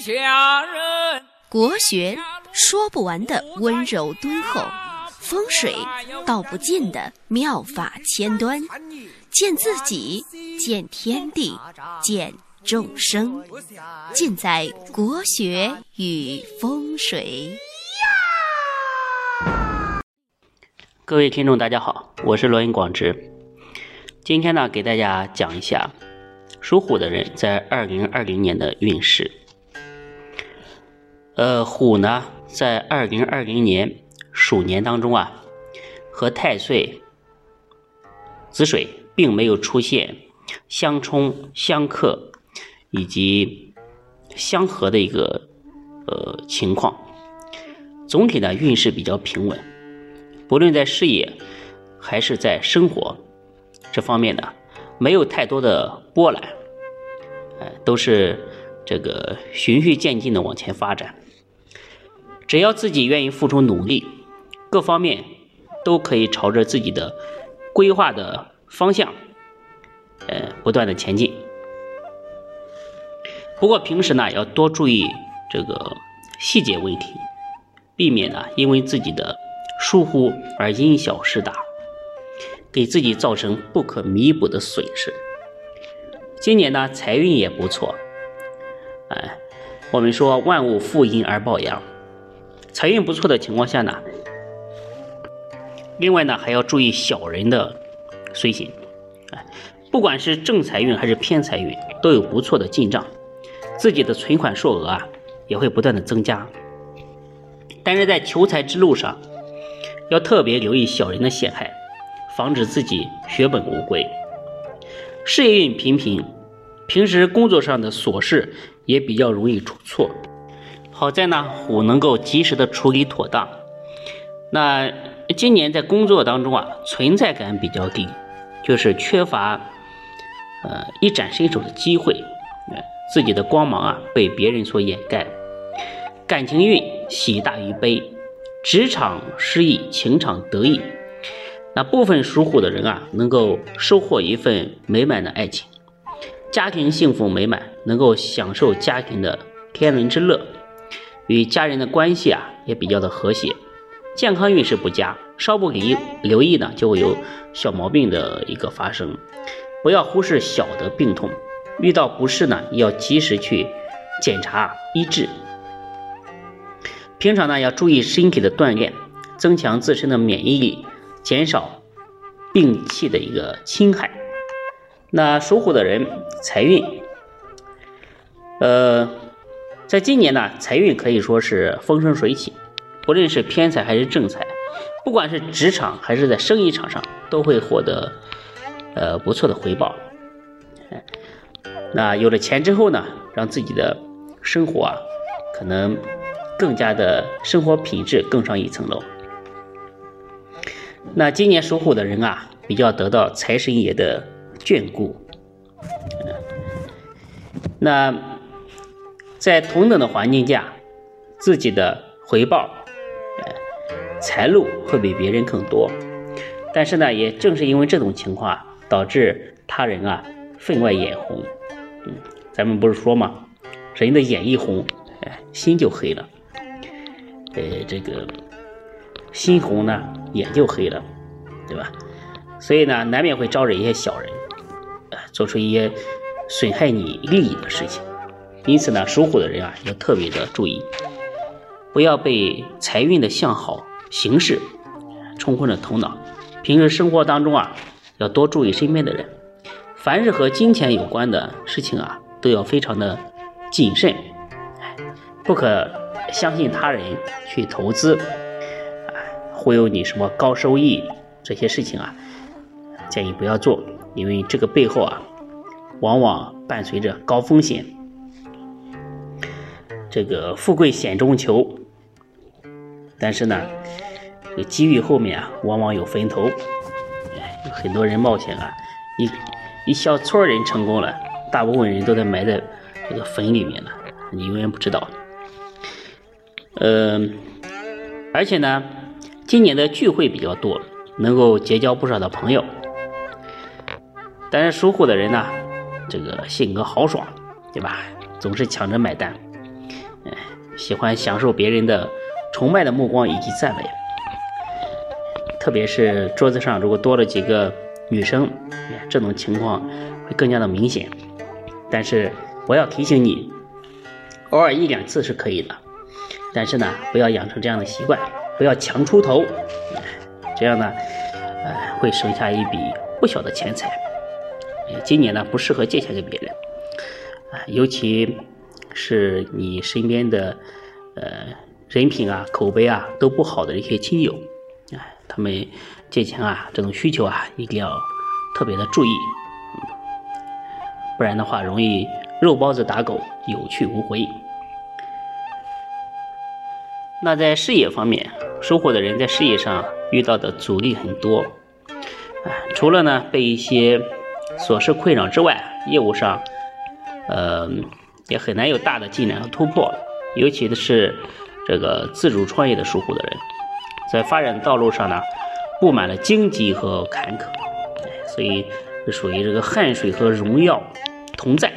下人。国学说不完的温柔敦厚，风水道不尽的妙法千端，见自己，见天地，见众生，尽在国学与风水。各位听众，大家好，我是罗云广直。今天呢，给大家讲一下属虎的人在二零二零年的运势。呃，虎呢，在二零二零年鼠年当中啊，和太岁子水并没有出现相冲、相克以及相合的一个呃情况，总体呢运势比较平稳。不论在事业还是在生活这方面呢，没有太多的波澜，哎，都是这个循序渐进的往前发展。只要自己愿意付出努力，各方面都可以朝着自己的规划的方向，呃，不断的前进。不过平时呢，要多注意这个细节问题，避免呢因为自己的。疏忽而因小失大，给自己造成不可弥补的损失。今年呢，财运也不错。哎，我们说万物负阴而抱阳，财运不错的情况下呢，另外呢还要注意小人的随行。哎，不管是正财运还是偏财运，都有不错的进账，自己的存款数额啊也会不断的增加。但是在求财之路上，要特别留意小人的陷害，防止自己血本无归。事业运平平，平时工作上的琐事也比较容易出错。好在呢，虎能够及时的处理妥当。那今年在工作当中啊，存在感比较低，就是缺乏呃一展身手的机会，自己的光芒啊被别人所掩盖。感情运喜大于悲。职场失意，情场得意，那部分属虎的人啊，能够收获一份美满的爱情，家庭幸福美满，能够享受家庭的天伦之乐，与家人的关系啊也比较的和谐。健康运势不佳，稍不留留意呢，就会有小毛病的一个发生。不要忽视小的病痛，遇到不适呢，要及时去检查医治。平常呢要注意身体的锻炼，增强自身的免疫力，减少病气的一个侵害。那属虎的人财运，呃，在今年呢财运可以说是风生水起，不论是偏财还是正财，不管是职场还是在生意场上，都会获得呃不错的回报。那有了钱之后呢，让自己的生活啊可能。更加的生活品质更上一层楼。那今年属虎的人啊，比较得到财神爷的眷顾。那在同等的环境下，自己的回报，财路会比别人更多。但是呢，也正是因为这种情况，导致他人啊分外眼红。嗯，咱们不是说嘛，人的眼一红，哎，心就黑了。呃，这个心红呢，眼就黑了，对吧？所以呢，难免会招惹一些小人，呃，做出一些损害你利益的事情。因此呢，属虎的人啊，要特别的注意，不要被财运的向好形势冲昏了头脑。平时生活当中啊，要多注意身边的人，凡是和金钱有关的事情啊，都要非常的谨慎，不可。相信他人去投资，忽悠你什么高收益这些事情啊，建议不要做，因为这个背后啊，往往伴随着高风险。这个富贵险中求，但是呢，这个机遇后面啊，往往有坟头。有很多人冒险啊，一一小撮人成功了，大部分人都在埋在这个坟里面了，你永远不知道。嗯，而且呢，今年的聚会比较多，能够结交不少的朋友。但是属虎的人呢，这个性格豪爽，对吧？总是抢着买单。喜欢享受别人的崇拜的目光以及赞美。特别是桌子上如果多了几个女生，这种情况会更加的明显。但是我要提醒你，偶尔一两次是可以的，但是呢，不要养成这样的习惯，不要强出头，这样呢，呃，会省下一笔不小的钱财。今年呢，不适合借钱给别人，啊，尤其是你身边的呃人品啊、口碑啊都不好的一些亲友。哎，他们借钱啊，这种需求啊，一定要特别的注意，不然的话容易肉包子打狗，有去无回。那在事业方面，收获的人在事业上遇到的阻力很多，啊，除了呢被一些琐事困扰之外，业务上，呃，也很难有大的进展和突破，尤其是这个自主创业的疏忽的人。在发展道路上呢，布满了荆棘和坎坷，所以属于这个汗水和荣耀同在，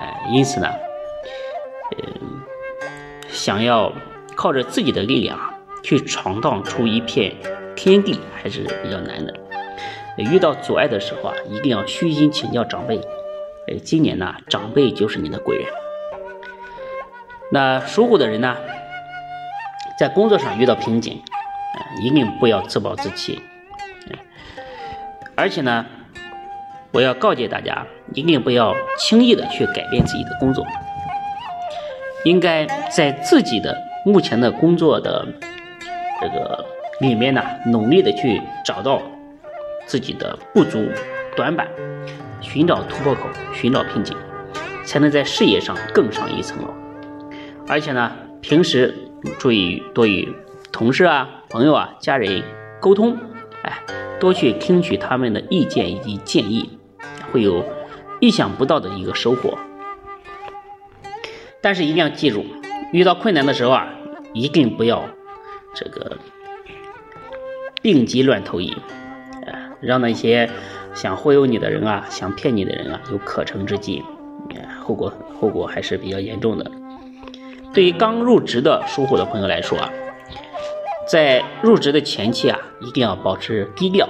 哎，因此呢，嗯，想要靠着自己的力量去闯荡出一片天地还是比较难的。遇到阻碍的时候啊，一定要虚心请教长辈。今年呢，长辈就是你的贵人。那属虎的人呢？在工作上遇到瓶颈，一定不要自暴自弃，而且呢，我要告诫大家，一定不要轻易的去改变自己的工作，应该在自己的目前的工作的这个里面呢，努力的去找到自己的不足、短板，寻找突破口，寻找瓶颈，才能在事业上更上一层楼，而且呢，平时。注意多与同事啊、朋友啊、家人沟通，哎，多去听取他们的意见以及建议，会有意想不到的一个收获。但是一定要记住，遇到困难的时候啊，一定不要这个病急乱投医，哎，让那些想忽悠你的人啊、想骗你的人啊有可乘之机，后果后果还是比较严重的。对于刚入职的属虎的朋友来说啊，在入职的前期啊，一定要保持低调，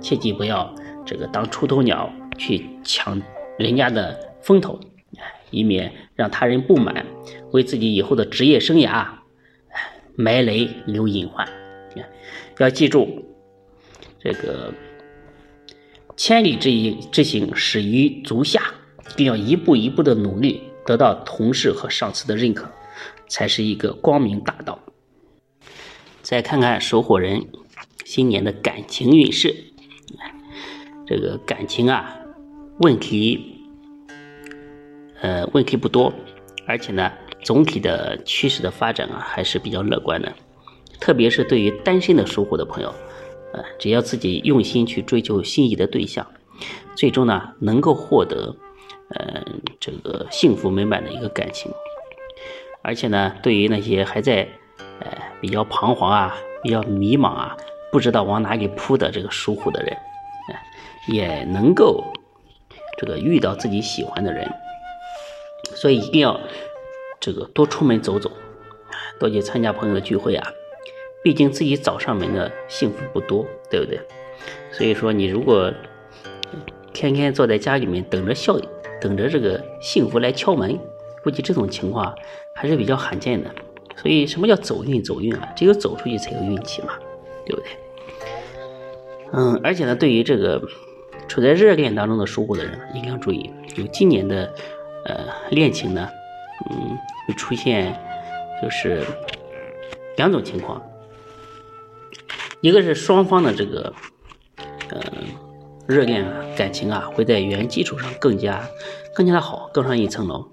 切记不要这个当出头鸟去抢人家的风头，以免让他人不满，为自己以后的职业生涯埋雷留隐患。要记住，这个千里之行之行始于足下，一定要一步一步的努力。得到同事和上司的认可，才是一个光明大道。再看看守火人新年的感情运势，这个感情啊，问题，呃，问题不多，而且呢，总体的趋势的发展啊，还是比较乐观的。特别是对于单身的属虎的朋友，只要自己用心去追求心仪的对象，最终呢，能够获得。嗯，这个幸福美满的一个感情，而且呢，对于那些还在呃比较彷徨啊、比较迷茫啊、不知道往哪里扑的这个属虎的人，也能够这个遇到自己喜欢的人，所以一定要这个多出门走走，多去参加朋友的聚会啊，毕竟自己找上门的幸福不多，对不对？所以说，你如果天天坐在家里面等着笑。等着这个幸福来敲门，估计这种情况还是比较罕见的。所以，什么叫走运？走运啊，只有走出去才有运气嘛，对不对？嗯，而且呢，对于这个处在热恋当中的属虎的人，一定要注意，有今年的呃恋情呢，嗯，会出现就是两种情况，一个是双方的这个，嗯。热恋啊，感情啊，会在原基础上更加、更加的好，更上一层楼。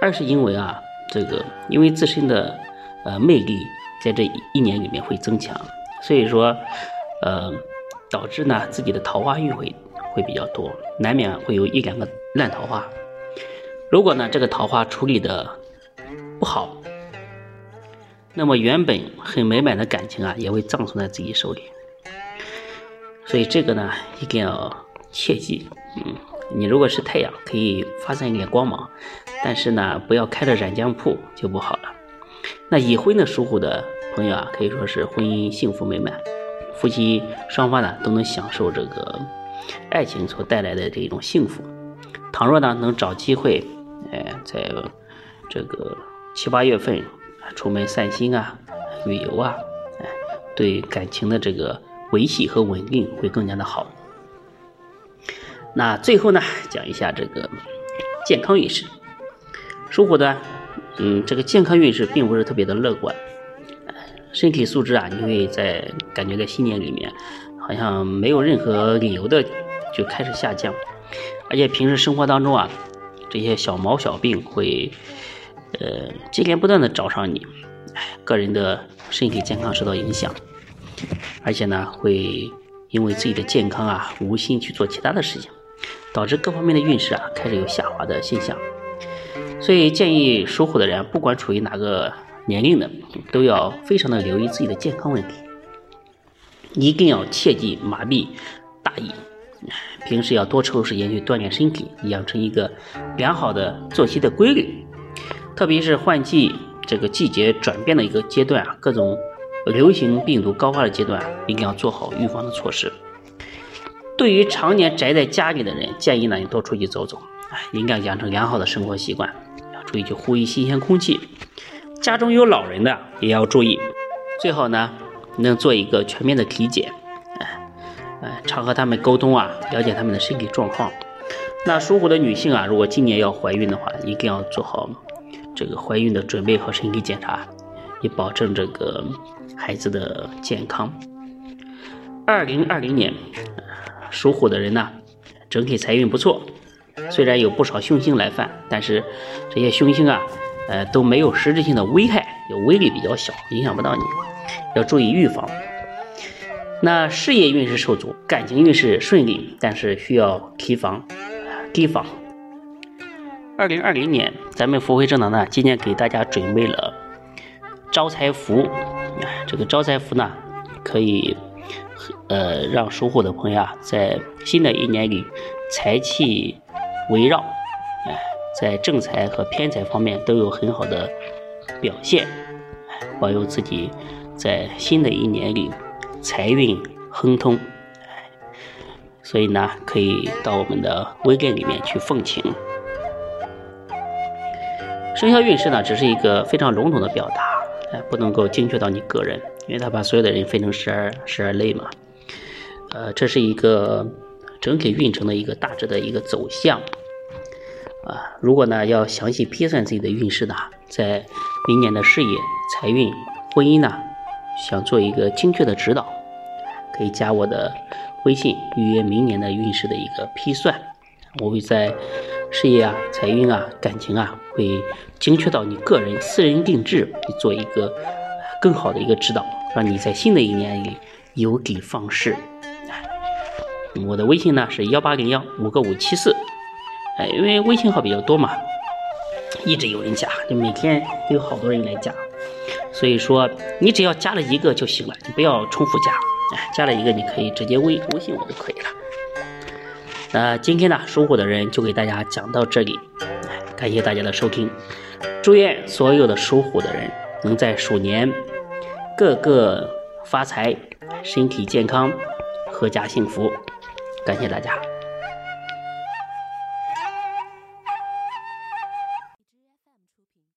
二是因为啊，这个因为自身的呃魅力在这一年里面会增强，所以说呃导致呢自己的桃花运会会比较多，难免会有一两个烂桃花。如果呢这个桃花处理的不好，那么原本很美满的感情啊，也会葬送在自己手里。所以这个呢，一定要切记。嗯，你如果是太阳，可以发散一点光芒；但是呢，不要开着染浆铺就不好了。那已婚的属虎的朋友啊，可以说是婚姻幸福美满，夫妻双方呢都能享受这个爱情所带来的这种幸福。倘若呢能找机会，哎，在这个七八月份出门散心啊、旅游啊，哎，对感情的这个维系和稳定会更加的好。那最后呢，讲一下这个健康运势。属虎的，嗯，这个健康运势并不是特别的乐观，身体素质啊，你会在感觉在新年里面，好像没有任何理由的就开始下降，而且平时生活当中啊，这些小毛小病会，呃，接连不断的找上你，哎，个人的身体健康受到影响，而且呢，会因为自己的健康啊，无心去做其他的事情，导致各方面的运势啊，开始有下滑的现象。所以建议属虎的人，不管处于哪个年龄的，都要非常的留意自己的健康问题，一定要切忌麻痹大意。平时要多抽时间去锻炼身体，养成一个良好的作息的规律。特别是换季这个季节转变的一个阶段啊，各种流行病毒高发的阶段，一定要做好预防的措施。对于常年宅在家里的人，建议呢你多出去走走，哎，应该养成良好的生活习惯。要注意去呼吸新鲜空气，家中有老人的也要注意，最好呢能做一个全面的体检，哎哎，常和他们沟通啊，了解他们的身体状况。那属虎的女性啊，如果今年要怀孕的话，一定要做好这个怀孕的准备和身体检查，以保证这个孩子的健康。二零二零年属虎的人呢，整体财运不错。虽然有不少凶星来犯，但是这些凶星啊，呃都没有实质性的危害，有威力比较小，影响不到你，要注意预防。那事业运势受阻，感情运势顺利，但是需要提防，提防。二零二零年，咱们福慧正堂呢，今天给大家准备了招财符，这个招财符呢，可以呃让属虎的朋友啊，在新的一年里财气。围绕，哎，在正财和偏财方面都有很好的表现，保佑自己在新的一年里财运亨通。所以呢，可以到我们的微店里面去奉请。生肖运势呢，只是一个非常笼统的表达，哎，不能够精确到你个人，因为他把所有的人分成十二十二类嘛。呃，这是一个。整体运程的一个大致的一个走向，啊，如果呢要详细批算自己的运势呢，在明年的事业、财运、婚姻呢，想做一个精确的指导，可以加我的微信预约明年的运势的一个批算，我会在事业啊、财运啊、感情啊，会精确到你个人私人定制，你做一个更好的一个指导，让你在新的一年里有的放矢。我的微信呢是幺八零幺五个五七四，哎，因为微信号比较多嘛，一直有人加，就每天有好多人来加，所以说你只要加了一个就行了，你不要重复加，哎，加了一个你可以直接微微信我就可以了。那今天呢，属虎的人就给大家讲到这里，感谢大家的收听，祝愿所有的属虎的人能在鼠年个个发财，身体健康，阖家幸福。感谢大家。